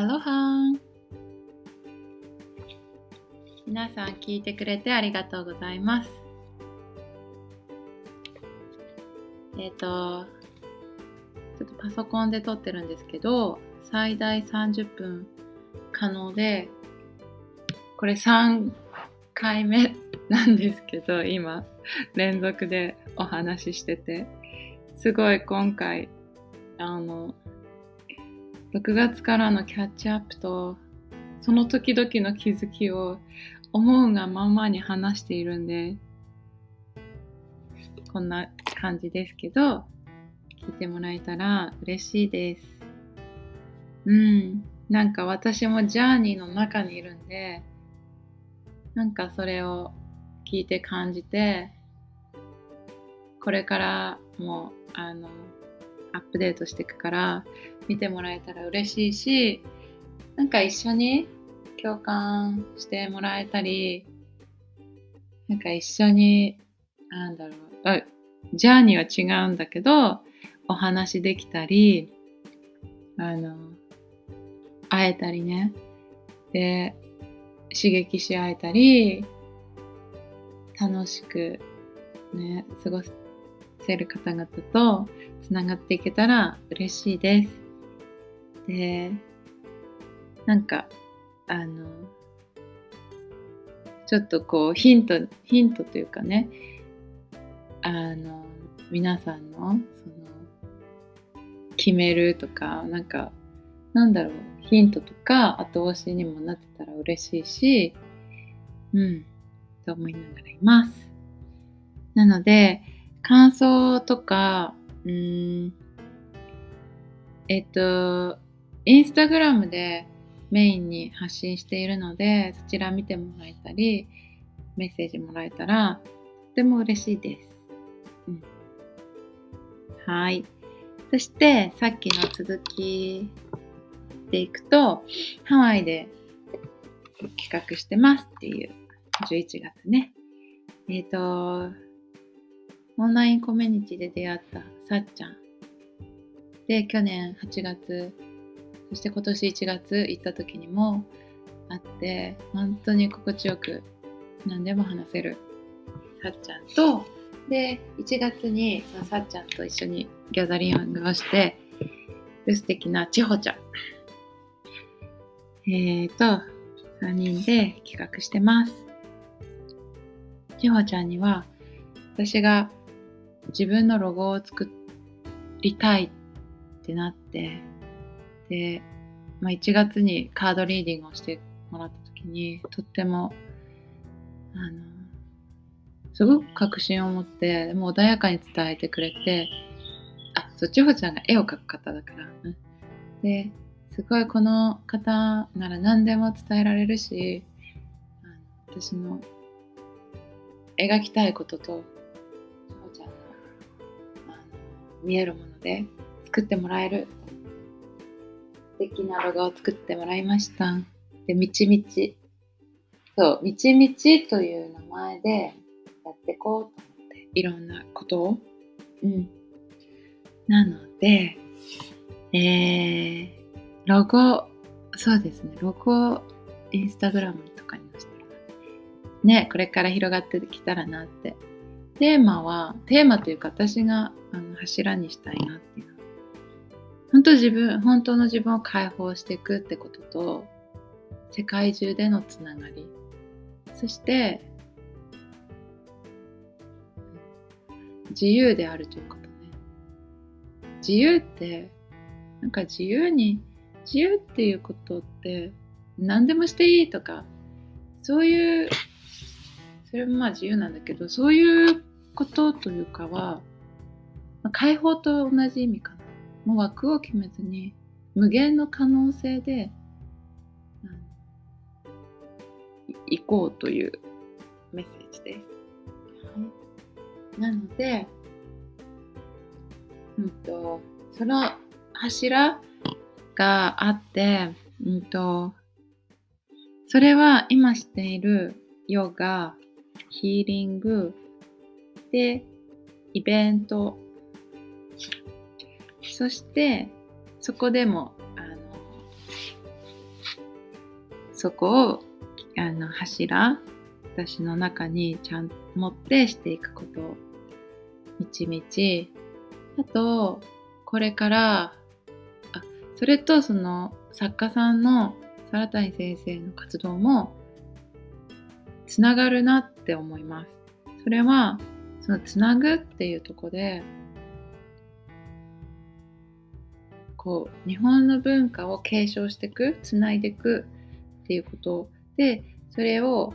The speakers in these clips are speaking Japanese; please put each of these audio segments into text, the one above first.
アロハ皆さん聞いてくれてありがとうございます。えっ、ー、と、ちょっとパソコンで撮ってるんですけど、最大30分可能で、これ3回目なんですけど、今、連続でお話ししてて、すごい今回、あの、6月からのキャッチアップと、その時々の気づきを思うがままに話しているんで、こんな感じですけど、聞いてもらえたら嬉しいです。うん。なんか私もジャーニーの中にいるんで、なんかそれを聞いて感じて、これからもあのアップデートしていくから見てもらえたら嬉しいしなんか一緒に共感してもらえたりなんか一緒になんだろうジャーニーは違うんだけどお話できたりあの会えたりねで刺激し合えたり楽しくね過ごせる方々とつながっていけたら嬉しいです。で、なんか、あの、ちょっとこうヒント、ヒントというかね、あの、皆さんの、その、決めるとか、なんか、なんだろう、ヒントとか後押しにもなってたら嬉しいし、うん、と思いながらいます。なので、感想とか、うん、えっと、インスタグラムでメインに発信しているので、そちら見てもらえたり、メッセージもらえたら、とても嬉しいです。うん、はい。そして、さっきの続きでいくと、ハワイで企画してますっていう11月ね。えっ、ー、と、オンラインコミュニティで出会ったさっちゃん。で、去年8月、そして今年1月行った時にも会って、本当に心地よく何でも話せるさっちゃんと、で、1月にそのさっちゃんと一緒にギャザリングをして、素敵な千穂ちゃん。えっ、ー、と、3人で企画してます。千穂ちゃんには、私が自分のロゴを作りたいってなってで、まあ、1月にカードリーディングをしてもらった時にとってもあのすごく確信を持ってもう穏やかに伝えてくれてあそっちほちゃんが絵を描く方だから、ね、ですごいこの方なら何でも伝えられるし私の描きたいことと千穂ちゃんの見えるもので作ってもらえる敵なロゴを作ってもらいました。で、みちみち。そう、みちみちという名前でやっていこうと思って、いろんなことを？うん。なので、えー、ロゴ、そうですね、ロゴ、インスタグラムとかにもしてね、これから広がってきたらなってテーマは、テーマというか私があの柱にしたいなっていう本当自分、本当の自分を解放していくってことと、世界中でのつながり、そして、自由であるということね。自由って、なんか自由に、自由っていうことって、何でもしていいとか、そういう、それもまあ自由なんだけど、そういうことというかは、まあ、解放と同じ意味かな。もう枠を決めずに、無限の可能性で、うん、行こうというメッセージです。はい、なので、うんと、その柱があって、うんと、それは今しているヨガ、ヒーリング、で、イベント。そして、そこでも、あの、そこをあの柱私の中にちゃんと持ってしていくことをみちみちあとこれからあそれとその作家さんの皿谷先生の活動もつながるなって思います。それはそのつなぐっていうとこでこう日本の文化を継承していくつないでいくっていうことでそれを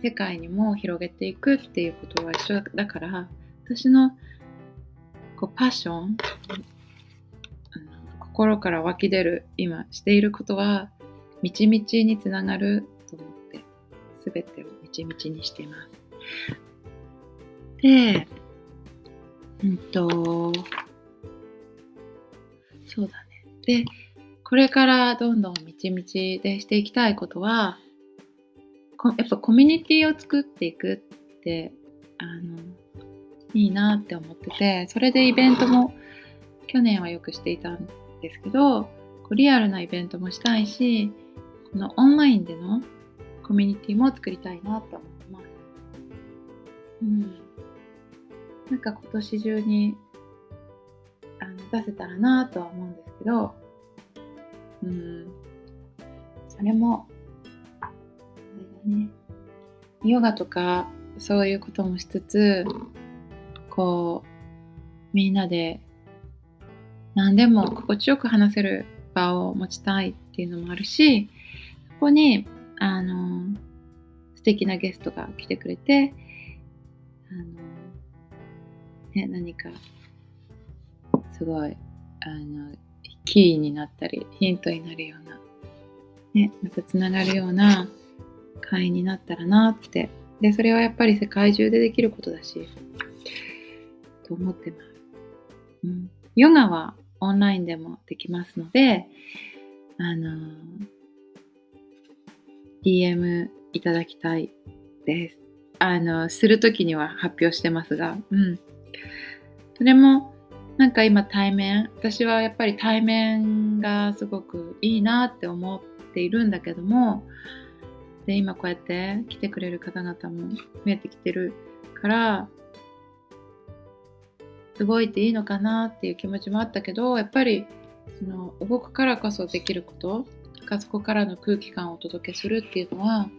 世界にも広げていくっていうことは一緒だから私のこうパッション心から湧き出る今していることはみちみちにつながると思って全てをみちみちにしています。で、うんと、そうだね。で、これからどんどんみちみちでしていきたいことは、やっぱコミュニティを作っていくってあのいいなって思っててそれでイベントも去年はよくしていたんですけどこうリアルなイベントもしたいしこのオンラインでのコミュニティも作りたいなって思ってます。うん、なんか今年中にあの出せたらなとは思うんですけど、うん、それもあれだね。ヨガとかそういうこともしつつこうみんなで何でも心地よく話せる場を持ちたいっていうのもあるしそこにあの素敵なゲストが来てくれてあの、ね、何かすごいあのキーになったりヒントになるような、ね、またつながるような会員になったらなって。で、それはやっぱり世界中でできることだし、と思ってます。うん。ヨガはオンラインでもできますので、あの、DM いただきたいです。あの、するときには発表してますが、うん。それも、なんか今対面、私はやっぱり対面がすごくいいなって思っているんだけども、で今こうやって来てくれる方々も増えてきてるから動いていいのかなっていう気持ちもあったけどやっぱりその動くからこそできることかそこからの空気感をお届けするっていうのは、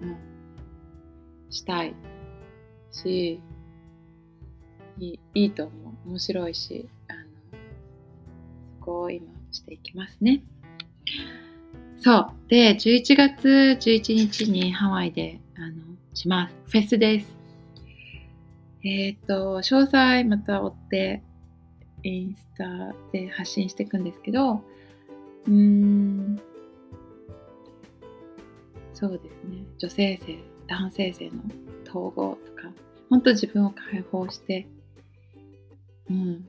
うん、したいしいいいと思う面白いしあのそこを今していきますね。そう。で、11月11日にハワイで、あの、します。フェスです。えっ、ー、と、詳細また追って、インスタで発信していくんですけど、うーん、そうですね。女性性、男性性の統合とか、本当自分を解放して、うん、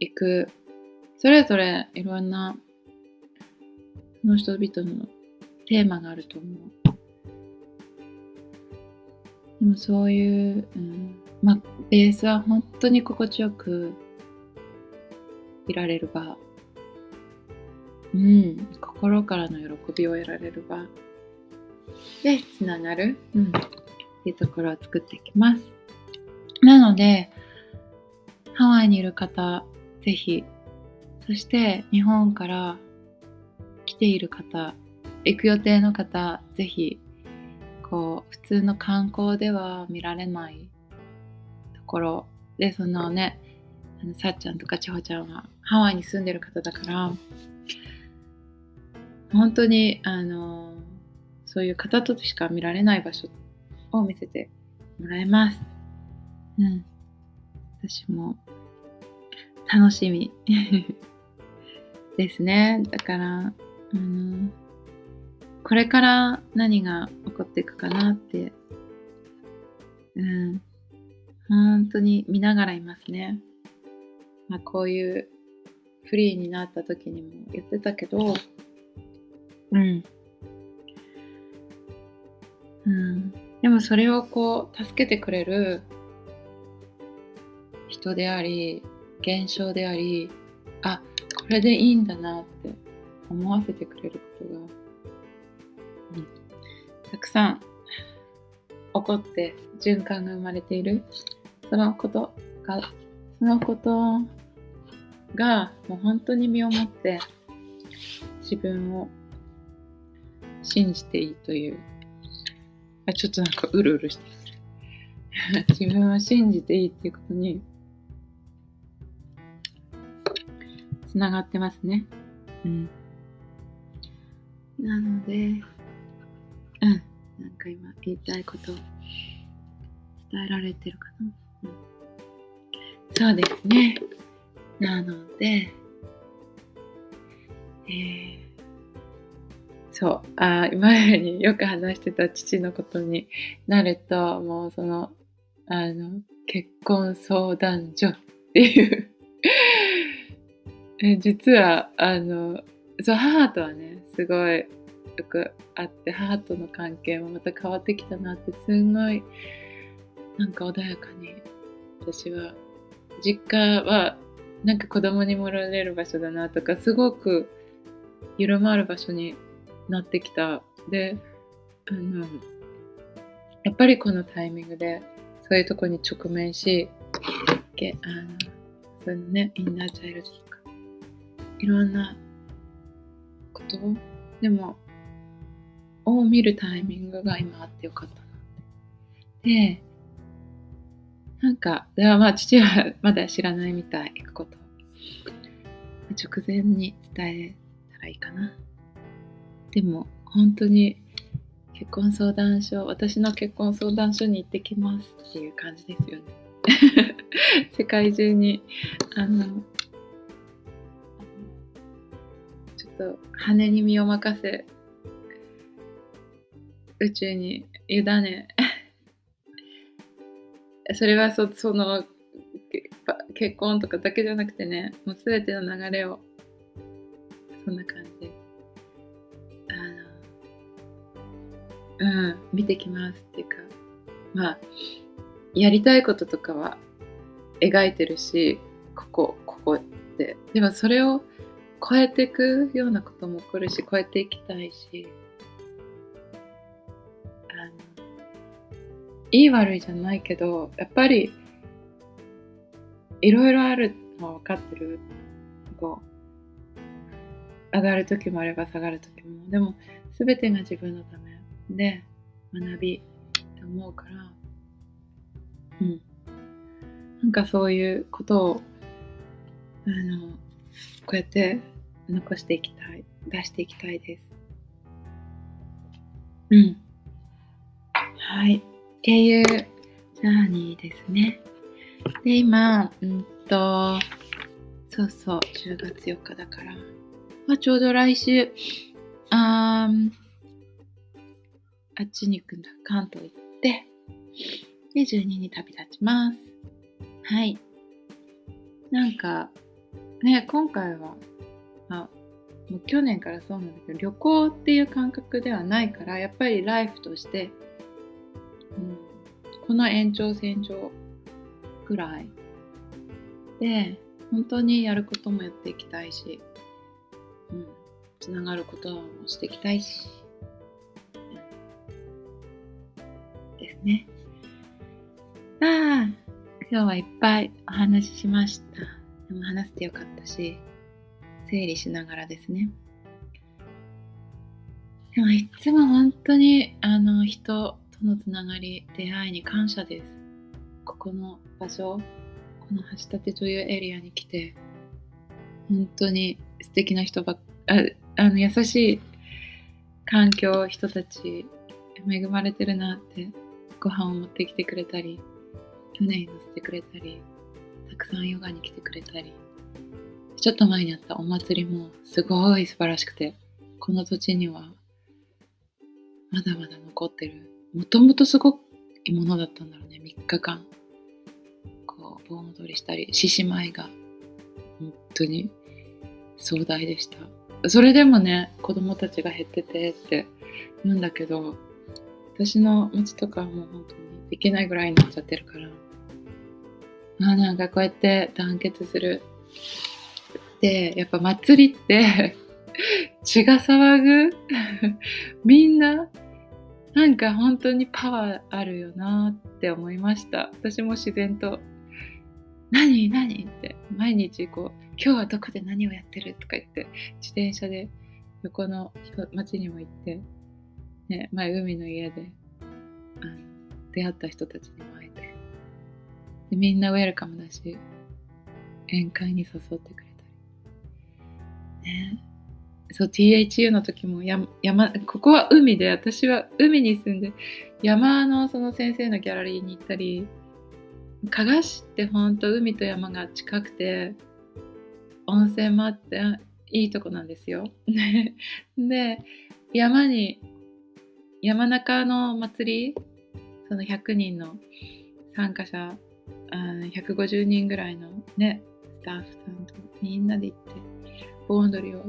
行く。それぞれいろんなその人々のテーマがあると思う。でもそういう、うん、まあ、ベースは本当に心地よくいられる場。うん、心からの喜びを得られる場でつながる、うん、っていうところを作っていきます。なので、ハワイにいる方、ぜひ、そして日本から来ている方行く予定の方ぜひこう普通の観光では見られないところでそのねあのさっちゃんとか千穂ちゃんはハワイに住んでる方だから本当にあのそういう方としか見られない場所を見せてもらえます。うん。私も楽しみ ですね。だから、うん、これから何が起こっていくかなって、うん、本当に見ながらいますね。まあ、こういうフリーになった時にも言ってたけど、うん。うん、でもそれをこう助けてくれる人であり現象でありあこれでいいんだなって思わせてくれることがたくさん起こって循環が生まれている。そのことがそのことがもう本当に身をもって自分を信じていいという。あちょっとなんかうるうるしてる。自分を信じていいっていうことにつながってますね。うん。なのでうん。なんか今言いたいこと伝えられてるかな、うん、そうですね。なのでえーそう、あ前によく話してた父のことになると、もうその、あの、結婚相談所っていうえ実は、あの、そう、母とはね、すごいよくあって、母との関係もまた変わってきたなって、すんごい、なんか穏やかに、私は、実家は、なんか子供にもられる場所だなとか、すごく緩まる場所になってきた。で、あの、やっぱりこのタイミングでそういうとこに直面し、けあのそういうね、インナーチャイルドとか、いろんなことでも、を見るタイミングが今あってよかったなって。で、なんか、ではまあ父はまだ知らないみたい、行くこと。直前に伝えたらいいかな。でも本当に結婚相談所私の結婚相談所に行ってきますっていう感じですよね 世界中にあのょっと羽に身を任せ宇宙に委ね それはそその結婚とかだけじゃなくてねもう全ての流れをそんな感じですうん、見てきますっていうか、まあ、やりたいこととかは描いてるし、ここ、ここって。でもそれを超えていくようなことも起こるし、超えていきたいし、あの、いい悪いじゃないけど、やっぱり、いろいろあるのは分かってる。こう、上がる時もあれば下がる時も。でも、全てが自分のため。で学びって思うからうんなんかそういうことをあのこうやって残していきたい出していきたいですうんはいっていうジャーニーですねで今うんとそうそう10月4日だから、まあ、ちょうど来週ああっちに行くんだ。関東行って、で、12に旅立ちます。はい。なんか、ね、今回は、あ、もう去年からそうなんだけど、旅行っていう感覚ではないから、やっぱりライフとして、うん、この延長線上ぐらいで、本当にやることもやっていきたいし、うん、つながることもしていきたいし、ですね。ああ、今日はいっぱいお話ししました。でも話してよかったし、整理しながらですね。でもいつも本当にあの人とのつながり、出会いに感謝です。ここの場所、この橋立というエリアに来て、本当に素敵な人ばっああの優しい環境、人たち、恵まれてるなってご飯を持ってきてくれたり、船に乗せてくれたり、たくさんヨガに来てくれたり、ちょっと前にあったお祭りもすごい素晴らしくて、この土地にはまだまだ残ってる。もともとすごくいものだったんだろうね、3日間。こう、盆踊りしたり、獅子舞が本当に壮大でした。それでもね、子供たちが減っててって言うんだけど、私の町とかはもう本当にできないぐらいになっちゃってるから。あなんかこうやって団結する。で、やっぱ祭りって 血が騒ぐ みんななんか本当にパワーあるよなって思いました私も自然と「何？何?」って毎日こう「今日はどこで何をやってる?」とか言って自転車で横の町にも行って、ね、前海の家であの出会った人たちにもでみんなウェルカムだし宴会に誘ってくれたりねそう THU の時も山山ここは海で私は海に住んで山のその先生のギャラリーに行ったり加賀市ってほんと海と山が近くて温泉もあっていいとこなんですよ。で山に山中の祭りその100人の参加者150人ぐらいのねスタッフさんとみんなで行って盆踊りを。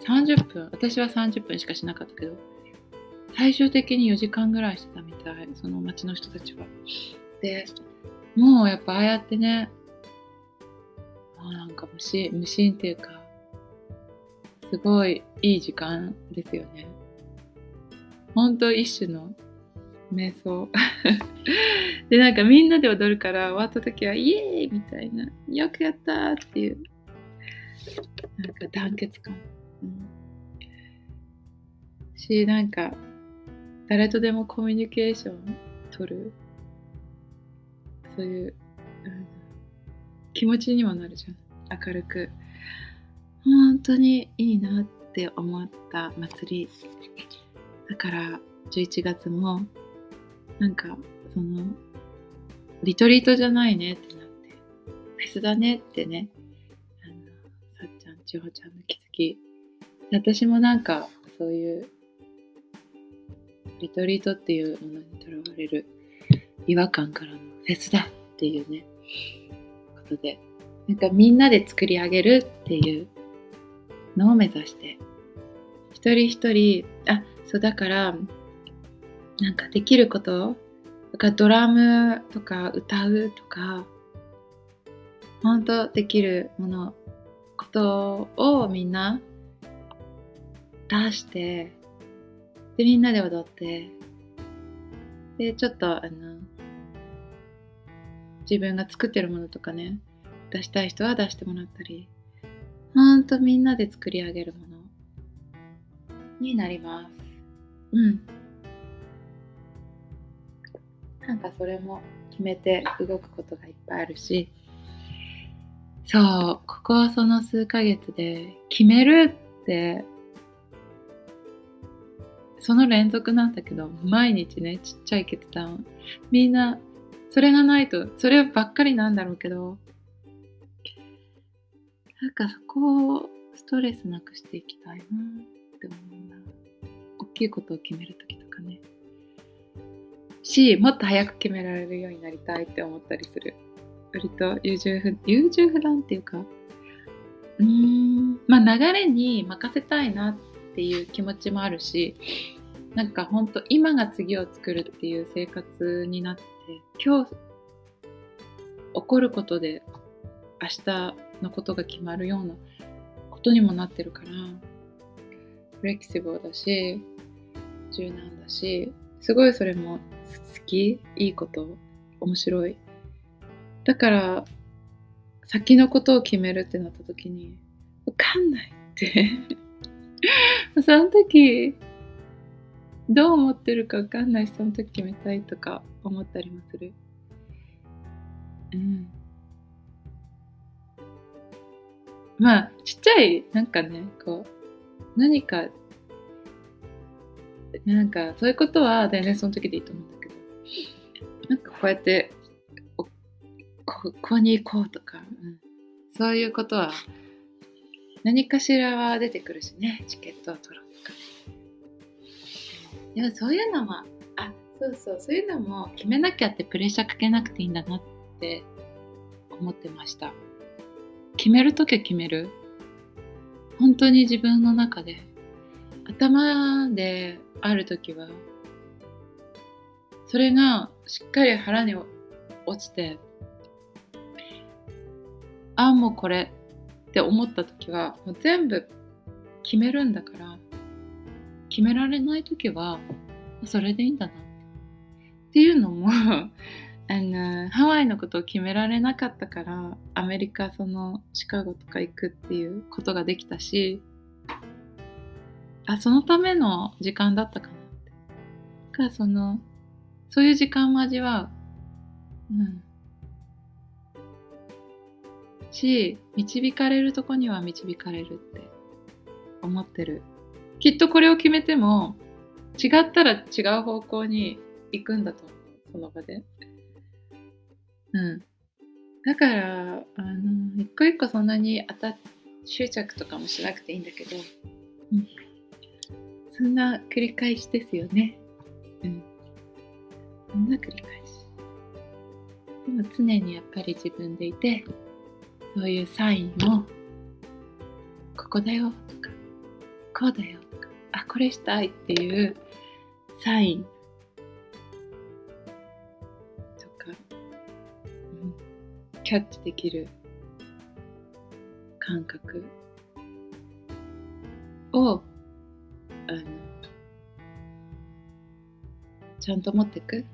30分。私は30分しかしなかったけど最終的に4時間ぐらいしてたみたい。その町の人たちは。でもうやっぱああやってねあなんか無心無心っていうかすごいいい時間ですよね。ほんと一種の瞑想 でなんかみんなで踊るから終わった時はイエーイみたいなよくやったっていうなんか団結感。うん、しなんか誰とでもコミュニケーション取るそういう、うん、気持ちにもなるじゃん。明るく。本当にいいなって思った祭り。だから11月もなんかそのリトリートじゃないねってなってフェスだねってねあのさっちゃん千穂ちゃんの気づき。私もなんかそういうリトリートっていうものにとらわれる違和感からのフェスだっていうねことでなんかみんなで作り上げるっていうのを目指して一人一人あそうだからなんかできること？だかドラムとか歌うとか本当できるものことをみんな出してでみんなで踊ってでちょっとあの自分が作ってるものとかね出したい人は出してもらったりほんとみんなで作り上げるものになります。うん。なんかそれも決めて動くことがいっぱいあるしそうここはその数ヶ月で決めるってその連続なんだけど、毎日ね、ちっちゃい決断。みんな、それがないと、そればっかりなんだろうけど、なんかそこをストレスなくしていきたいなって思うんだ。大きいことを決めると。し、もっと早く決められるようになりたいって思ったりする。割と優柔不優柔不断っていうか、うーん、まあ流れに任せたいなっていう気持ちもあるし、なんか本当今が次を作るっていう生活になって今日起こることで明日のことが決まるようなことにもなってるからフレキシブルだし柔軟だしすごいそれも好き？いいこと？面白い？だから先のことを決めるってなった時に分かんないって。その時どう思ってるか分かんないしその時決めたいとか思ったりもする。うん。まあちっちゃいなんかねこう何かなんかそういうことは全然その時でいいと思う。んだなんかこうやってここに行こうとか、うん、そういうことは何かしらは出てくるしねチケットを取ろうとか。でもそういうのもあそうそうそういうのも決めなきゃってプレッシャーかけなくていいんだなって思ってました。決めるときは決める。本当に自分の中で頭である時はそれがしっかり腹に落ちてああもうこれって思った時はもう全部決めるんだから決められない時はそれでいいんだな。っていうのも あのハワイのことを決められなかったからアメリカそのシカゴとか行くっていうことができたしあそのための時間だったかなって。かそのそういう時間も味わううん。し導かれるとこには導かれるって思ってる。きっとこれを決めても違ったら違う方向に行くんだと思う。その場で。うん。だからあの一個一個そんなに当た執着とかもしなくていいんだけど、うん、そんな繰り返しですよね。うん。んな繰り返しでも常にやっぱり自分でいてそういうサインをここだよとかこうだよとかあこれしたいっていうサインとか、うん、キャッチできる感覚をあのちゃんと持ってく。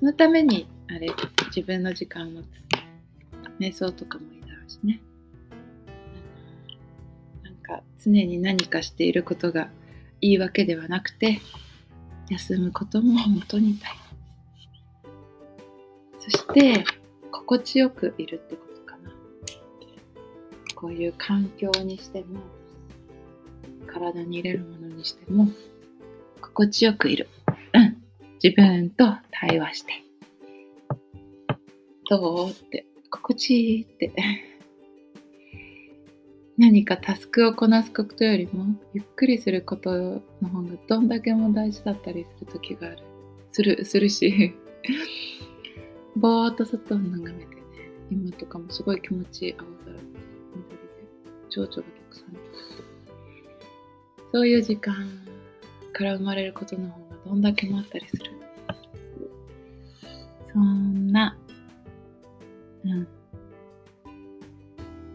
そのためにあれ自分の時間を持つ。瞑想とかもいいだろうしね。なんか常に何かしていることがいいわけではなくて休むことも本当に大そして心地よくいるってことかな。こういう環境にしても体に入れるものにしても心地よくいる。自分と対話して。どうって。心地いいって。何かタスクをこなすことよりもゆっくりすることの方がどんだけも大事だったりする時がある。する、するし ぼーっと外を眺めてね、今とかもすごい気持ちいい青空、緑で、蝶々がたくさんそういう時間から生まれることの方がどんだけもあったりする？そんな。うん。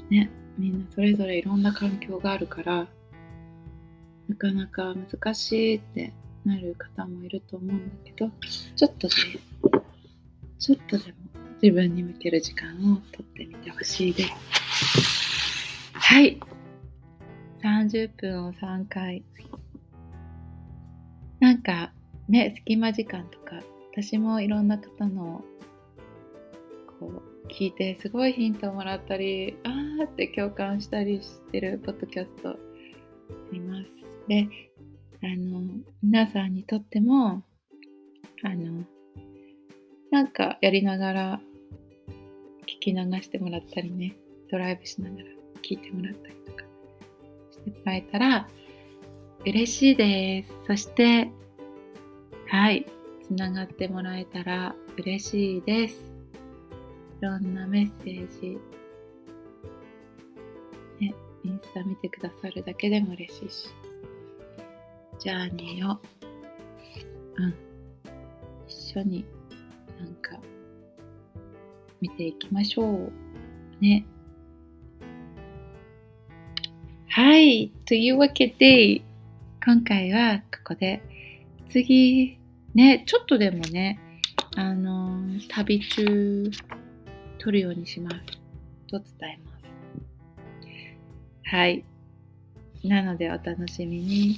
ねみんなそれぞれいろんな環境があるからなかなか難しいってなる方もいると思うんだけどちょっとねちょっとでも自分に向ける時間をとってみてほしいです。はい。30分を3回なんかね隙間時間とか私もいろんな方のこう聞いてすごいヒントをもらったりあーって共感したりしてるポッドキャストあります。であの皆さんにとってもあのなんかやりながら聞き流してもらったりねドライブしながら聞いてもらったりとかしてもらえたら嬉しいです。そしてはいつながってもらえたら嬉しいです。いろんなメッセージ、ね、インスタ見てくださるだけでも嬉しいし、ジャーニーを、うん、一緒になんか見ていきましょう。ね。はい。というわけで、今回はここで、次、ね、ちょっとでもね、あのー、旅中撮るようにしますと伝えます。はい。なのでお楽しみに。い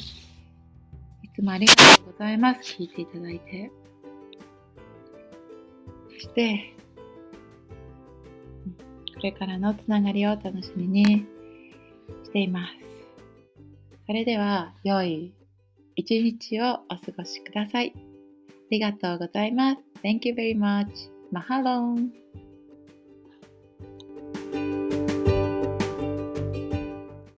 つもありがとうございます。聞いていただいて。そして、これからのつながりを楽しみにしています。それでは、良い一日をお過ごしください。ありがとうございます。Thank you very much. マハロン。